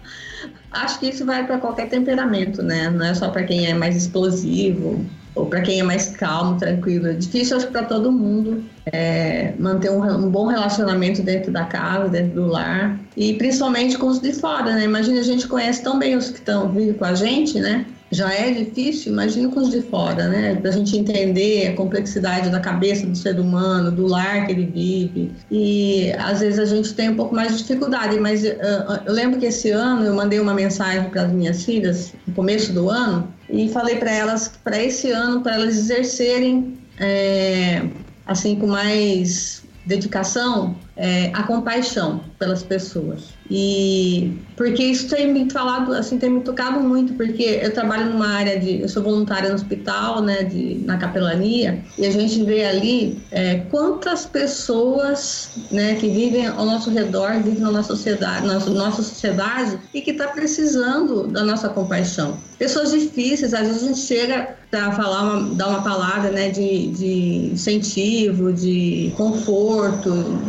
Acho que isso vai para qualquer temperamento, né? Não é só para quem é mais explosivo ou para quem é mais calmo, tranquilo. É difícil, acho, para todo mundo é, manter um, um, bom relacionamento dentro da casa, dentro do lar e principalmente com os de fora, né? Imagina a gente conhece tão bem os que estão vivendo com a gente, né? Já é difícil, imagina com os de fora, né? Para a gente entender a complexidade da cabeça do ser humano, do lar que ele vive. E às vezes a gente tem um pouco mais de dificuldade, mas uh, eu lembro que esse ano eu mandei uma mensagem para as minhas filhas, no começo do ano, e falei para elas para esse ano, para elas exercerem é, assim com mais dedicação, é, a compaixão pelas pessoas. E porque isso tem me falado, assim, tem me tocado muito, porque eu trabalho numa área de, eu sou voluntária no hospital, né, de, na capelania, e a gente vê ali é, quantas pessoas, né, que vivem ao nosso redor, vivem na nossa sociedade, nossa, nossa sociedade e que está precisando da nossa compaixão. Pessoas difíceis, às vezes a gente chega para falar, uma, dar uma palavra, né, de, de incentivo, de conforto,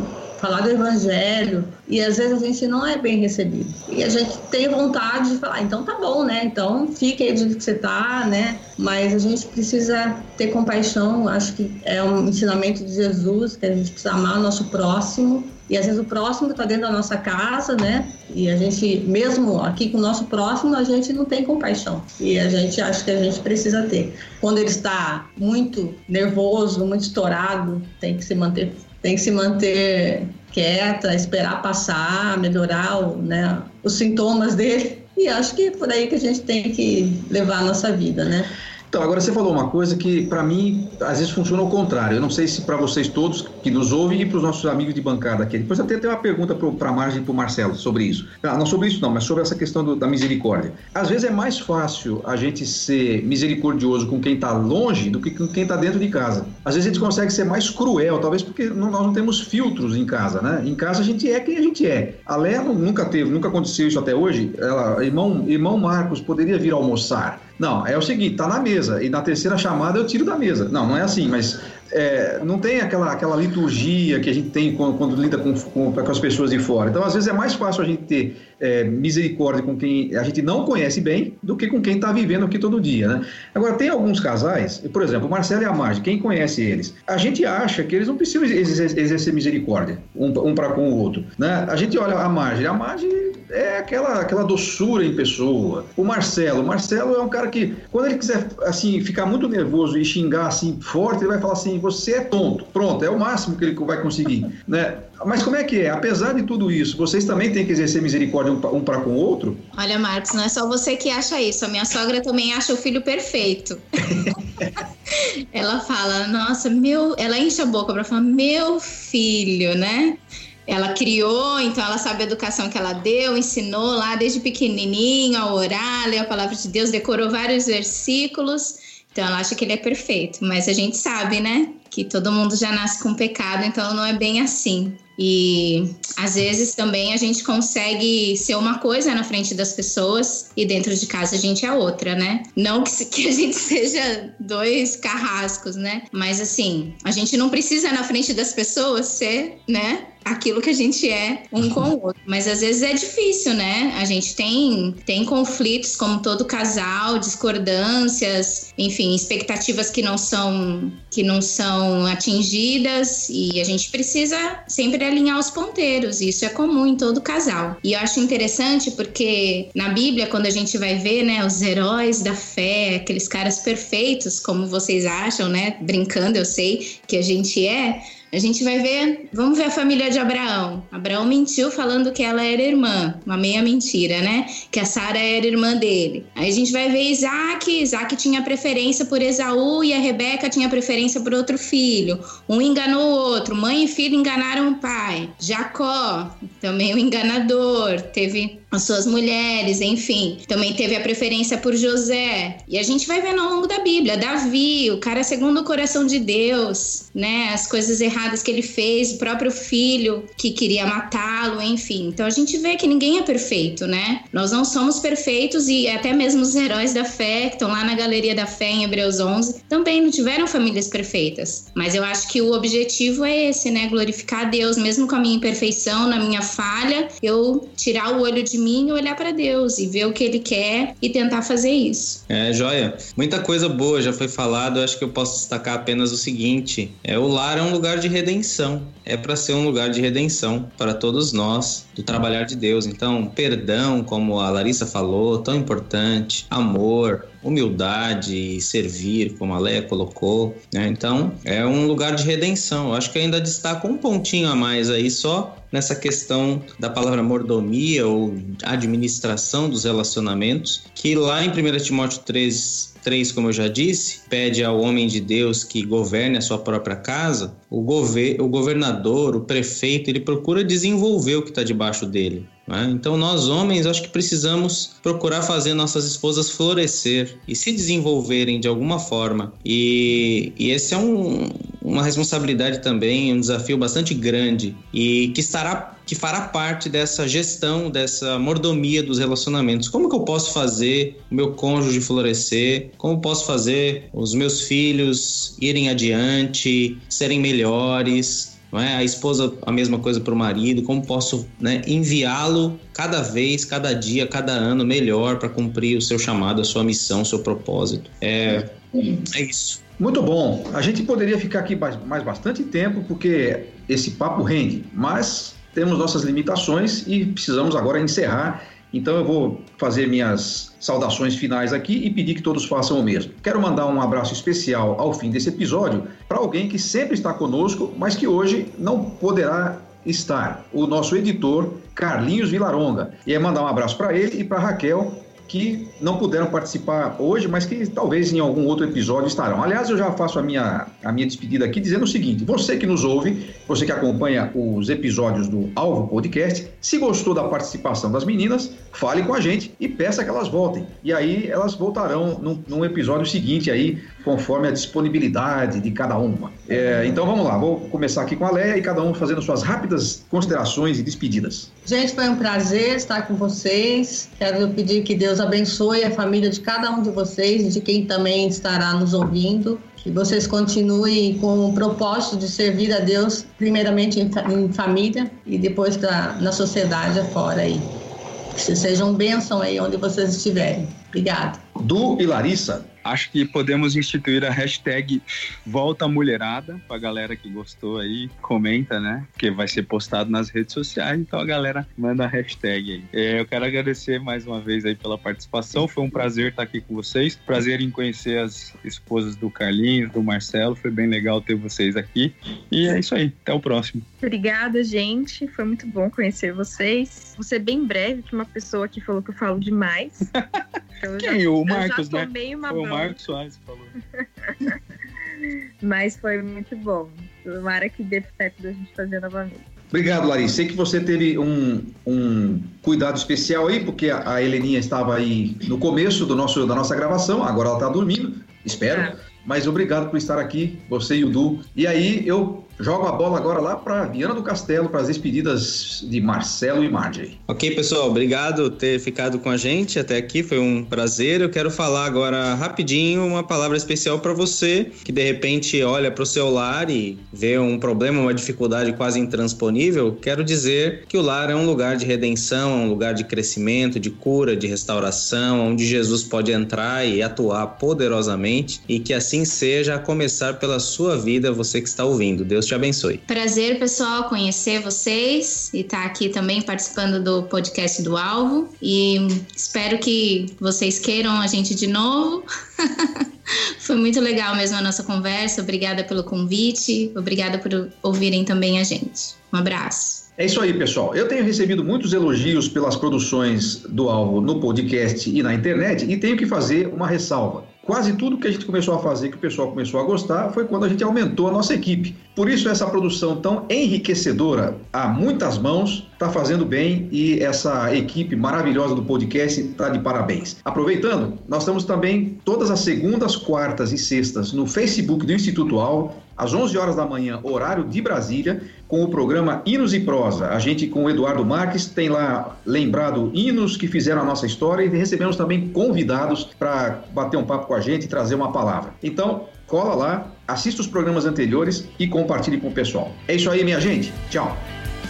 falar do evangelho, e às vezes a gente não é bem recebido. E a gente tem vontade de falar, então tá bom, né? Então fique aí do jeito que você tá, né? Mas a gente precisa ter compaixão, acho que é um ensinamento de Jesus, que a gente precisa amar o nosso próximo. E às vezes o próximo está dentro da nossa casa, né? E a gente, mesmo aqui com o nosso próximo, a gente não tem compaixão. E a gente acha que a gente precisa ter. Quando ele está muito nervoso, muito estourado, tem que se manter tem que se manter quieta, esperar passar, melhorar o, né, os sintomas [LAUGHS] dele. E acho que é por aí que a gente tem que levar a nossa vida, né? Então, agora você falou uma coisa que, para mim, às vezes funciona ao contrário. Eu não sei se para vocês todos que nos ouvem e para os nossos amigos de bancada aqui. Depois até tem uma pergunta para a Margem e para o Marcelo sobre isso. Ah, não sobre isso, não, mas sobre essa questão do, da misericórdia. Às vezes é mais fácil a gente ser misericordioso com quem está longe do que com quem está dentro de casa. Às vezes a gente consegue ser mais cruel, talvez porque não, nós não temos filtros em casa, né? Em casa a gente é quem a gente é. A Léa nunca teve, nunca aconteceu isso até hoje. Ela, irmão, irmão Marcos poderia vir almoçar. Não, é o seguinte, tá na mesa e na terceira chamada eu tiro da mesa. Não, não é assim, mas é, não tem aquela, aquela liturgia que a gente tem quando, quando lida com, com, com, as pessoas de fora. Então, às vezes, é mais fácil a gente ter é, misericórdia com quem a gente não conhece bem do que com quem está vivendo aqui todo dia. Né? Agora, tem alguns casais, por exemplo, Marcelo e a Marge, quem conhece eles, a gente acha que eles não precisam exercer misericórdia um, um para com o outro. Né? A gente olha a Marge, a Marge é aquela, aquela doçura em pessoa. O Marcelo, o Marcelo é um cara que, quando ele quiser assim ficar muito nervoso e xingar assim forte, ele vai falar assim: você é tonto. Pronto, é o máximo que ele vai conseguir. [LAUGHS] né? Mas como é que é? Apesar de tudo isso, vocês também têm que exercer misericórdia um para com o outro? Olha, Marcos, não é só você que acha isso. A minha sogra também acha o filho perfeito. [LAUGHS] ela fala, nossa, meu. Ela enche a boca para falar, meu filho, né? Ela criou, então ela sabe a educação que ela deu, ensinou lá desde pequenininho a orar, ler a palavra de Deus, decorou vários versículos. Então ela acha que ele é perfeito, mas a gente sabe, né, que todo mundo já nasce com pecado, então não é bem assim. E às vezes também a gente consegue ser uma coisa na frente das pessoas e dentro de casa a gente é outra, né? Não que, [LAUGHS] que a gente seja dois carrascos, né? Mas assim, a gente não precisa na frente das pessoas ser, né? Aquilo que a gente é um com o [LAUGHS] outro. Mas às vezes é difícil, né? A gente tem, tem conflitos, como todo casal, discordâncias, enfim, expectativas que não são que não são atingidas e a gente precisa sempre alinhar os ponteiros. Isso é comum em todo casal. E eu acho interessante porque na Bíblia, quando a gente vai ver, né, os heróis da fé, aqueles caras perfeitos, como vocês acham, né? Brincando, eu sei que a gente é a gente vai ver, vamos ver a família de Abraão. Abraão mentiu falando que ela era irmã, uma meia mentira, né? Que a Sara era irmã dele. Aí a gente vai ver Isaac, Isaac tinha preferência por Esaú e a Rebeca tinha preferência por outro filho. Um enganou o outro, mãe e filho enganaram o pai. Jacó, também o um enganador, teve as suas mulheres, enfim. Também teve a preferência por José. E a gente vai vendo ao longo da Bíblia, Davi, o cara segundo o coração de Deus, né? As coisas erradas que ele fez, o próprio filho que queria matá-lo, enfim. Então a gente vê que ninguém é perfeito, né? Nós não somos perfeitos e até mesmo os heróis da fé, que estão lá na galeria da fé em Hebreus 11, também não tiveram famílias perfeitas. Mas eu acho que o objetivo é esse, né? Glorificar Deus, mesmo com a minha imperfeição, na minha falha, eu tirar o olho de mim e olhar para Deus e ver o que Ele quer e tentar fazer isso. É, joia. Muita coisa boa já foi falado. Acho que eu posso destacar apenas o seguinte: é o lar é um lugar de redenção. É para ser um lugar de redenção para todos nós. do trabalhar de Deus. Então, perdão, como a Larissa falou, tão importante, amor, humildade, servir, como a Leia colocou. Né? Então, é um lugar de redenção. Eu acho que ainda destaca um pontinho a mais aí só nessa questão da palavra mordomia ou administração dos relacionamentos, que lá em 1 Timóteo 3, 3, como eu já disse, pede ao homem de Deus que governe a sua própria casa, o, gover o governador, o prefeito, ele procura desenvolver o que está debaixo dele. Né? Então, nós homens, acho que precisamos procurar fazer nossas esposas florescer e se desenvolverem de alguma forma. E, e esse é um, uma responsabilidade também, um desafio bastante grande e que estará que fará parte dessa gestão, dessa mordomia dos relacionamentos. Como que eu posso fazer o meu cônjuge florescer? Como posso fazer os meus filhos irem adiante, serem melhores? é? A esposa, a mesma coisa para o marido, como posso né, enviá-lo cada vez, cada dia, cada ano melhor para cumprir o seu chamado, a sua missão, o seu propósito. É, é isso. Muito bom. A gente poderia ficar aqui mais bastante tempo, porque esse papo rende, mas temos nossas limitações e precisamos agora encerrar então eu vou fazer minhas saudações finais aqui e pedir que todos façam o mesmo. Quero mandar um abraço especial ao fim desse episódio para alguém que sempre está conosco, mas que hoje não poderá estar, o nosso editor Carlinhos Vilaronga. E é mandar um abraço para ele e para Raquel, que não puderam participar hoje, mas que talvez em algum outro episódio estarão. Aliás, eu já faço a minha, a minha despedida aqui dizendo o seguinte: você que nos ouve, você que acompanha os episódios do Alvo Podcast, se gostou da participação das meninas, fale com a gente e peça que elas voltem. E aí elas voltarão num, num episódio seguinte aí, conforme a disponibilidade de cada uma. É, então vamos lá, vou começar aqui com a Leia e cada um fazendo suas rápidas considerações e despedidas. Gente, foi um prazer estar com vocês. Quero pedir que Deus abençoe a família de cada um de vocês e de quem também estará nos ouvindo. Que vocês continuem com o propósito de servir a Deus, primeiramente em, em família e depois pra, na sociedade afora aí. Que vocês sejam bênção aí onde vocês estiverem. Obrigada. Du e Larissa, Acho que podemos instituir a hashtag Volta Mulherada pra galera que gostou aí, comenta, né? Porque vai ser postado nas redes sociais, então a galera manda a hashtag aí. É, eu quero agradecer mais uma vez aí pela participação, foi um prazer estar aqui com vocês, prazer em conhecer as esposas do Carlinhos, do Marcelo, foi bem legal ter vocês aqui. E é isso aí, até o próximo. Obrigada, gente, foi muito bom conhecer vocês. Vou ser bem breve, que uma pessoa que falou que eu falo demais. [LAUGHS] Quem? Já, o Marcos, eu já né? tomei uma Foi. Marcos Soares falou. [LAUGHS] Mas foi muito bom. Tomara que dê certo da gente fazer novamente. Obrigado, Larissa. Sei que você teve um, um cuidado especial aí, porque a, a Heleninha estava aí no começo do nosso, da nossa gravação, agora ela está dormindo, espero. Ah. Mas obrigado por estar aqui, você e o Du. E aí eu jogo a bola agora lá para Viana do Castelo, para as despedidas de Marcelo e Marjorie. Ok, pessoal, obrigado por ter ficado com a gente até aqui, foi um prazer. Eu quero falar agora rapidinho uma palavra especial para você que de repente olha para o seu lar e vê um problema, uma dificuldade quase intransponível. Quero dizer que o lar é um lugar de redenção, é um lugar de crescimento, de cura, de restauração, onde Jesus pode entrar e atuar poderosamente e que assim seja, a começar pela sua vida, você que está ouvindo. Deus te abençoe. Prazer, pessoal, conhecer vocês e estar aqui também participando do podcast do Alvo. E espero que vocês queiram a gente de novo. [LAUGHS] Foi muito legal mesmo a nossa conversa. Obrigada pelo convite. Obrigada por ouvirem também a gente. Um abraço. É isso aí, pessoal. Eu tenho recebido muitos elogios pelas produções do Alvo no podcast e na internet e tenho que fazer uma ressalva. Quase tudo que a gente começou a fazer, que o pessoal começou a gostar, foi quando a gente aumentou a nossa equipe. Por isso, essa produção tão enriquecedora, a muitas mãos, está fazendo bem e essa equipe maravilhosa do podcast está de parabéns. Aproveitando, nós estamos também todas as segundas, quartas e sextas no Facebook do Instituto Alvo, às 11 horas da manhã, horário de Brasília, com o programa Hinos e Prosa. A gente, com o Eduardo Marques, tem lá lembrado hinos que fizeram a nossa história e recebemos também convidados para bater um papo com a gente e trazer uma palavra. Então, cola lá, assista os programas anteriores e compartilhe com o pessoal. É isso aí, minha gente. Tchau.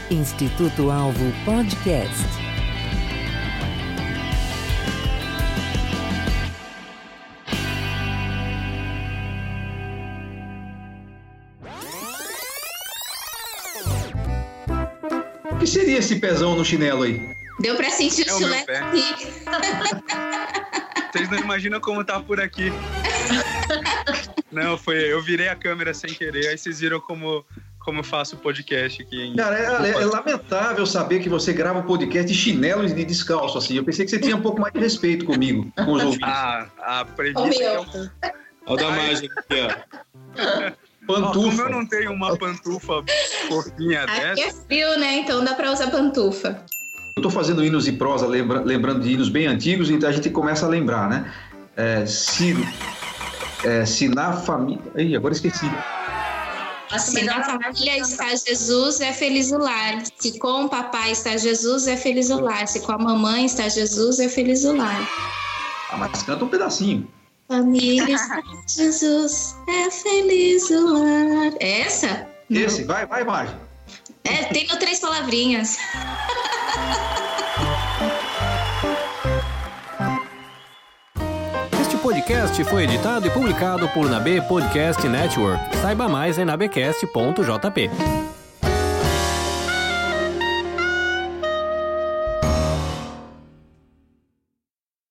Instituto Alvo Podcast. Seria esse pezão no chinelo aí? Deu pra sentir É o o chulé aqui. Vocês não imaginam como tá por aqui. Não, foi. Eu virei a câmera sem querer, aí vocês viram como, como eu faço o podcast aqui. Em... Cara, é, é lamentável saber que você grava um podcast de chinelo e de descalço, assim. Eu pensei que você tinha um pouco mais de respeito comigo, com os ouvintes. A, a preguiça Olha a mágica aqui, ó. [LAUGHS] Ó, como Pantufa. eu não tenho uma pantufa fofinha Aqui dessa, é frio, né? Então dá pra usar pantufa. Eu tô fazendo hinos e prosa, lembra- lembrando de hinos bem antigos, então a gente começa a lembrar, né? É, se, é, se na família... Ih, agora esqueci. Se na família está Jesus, é feliz o lar. Se com o papai está Jesus, é feliz o lar. Se com a mamãe está Jesus, é feliz o lar. Ah, mas canta um pedacinho. Família Jesus, é feliz o lar. É Essa? Não. Esse, vai, vai, Marge. É, tem no três palavrinhas. Este podcast foi editado e publicado por Nabe Podcast Network. Saiba mais em nabecast.jp.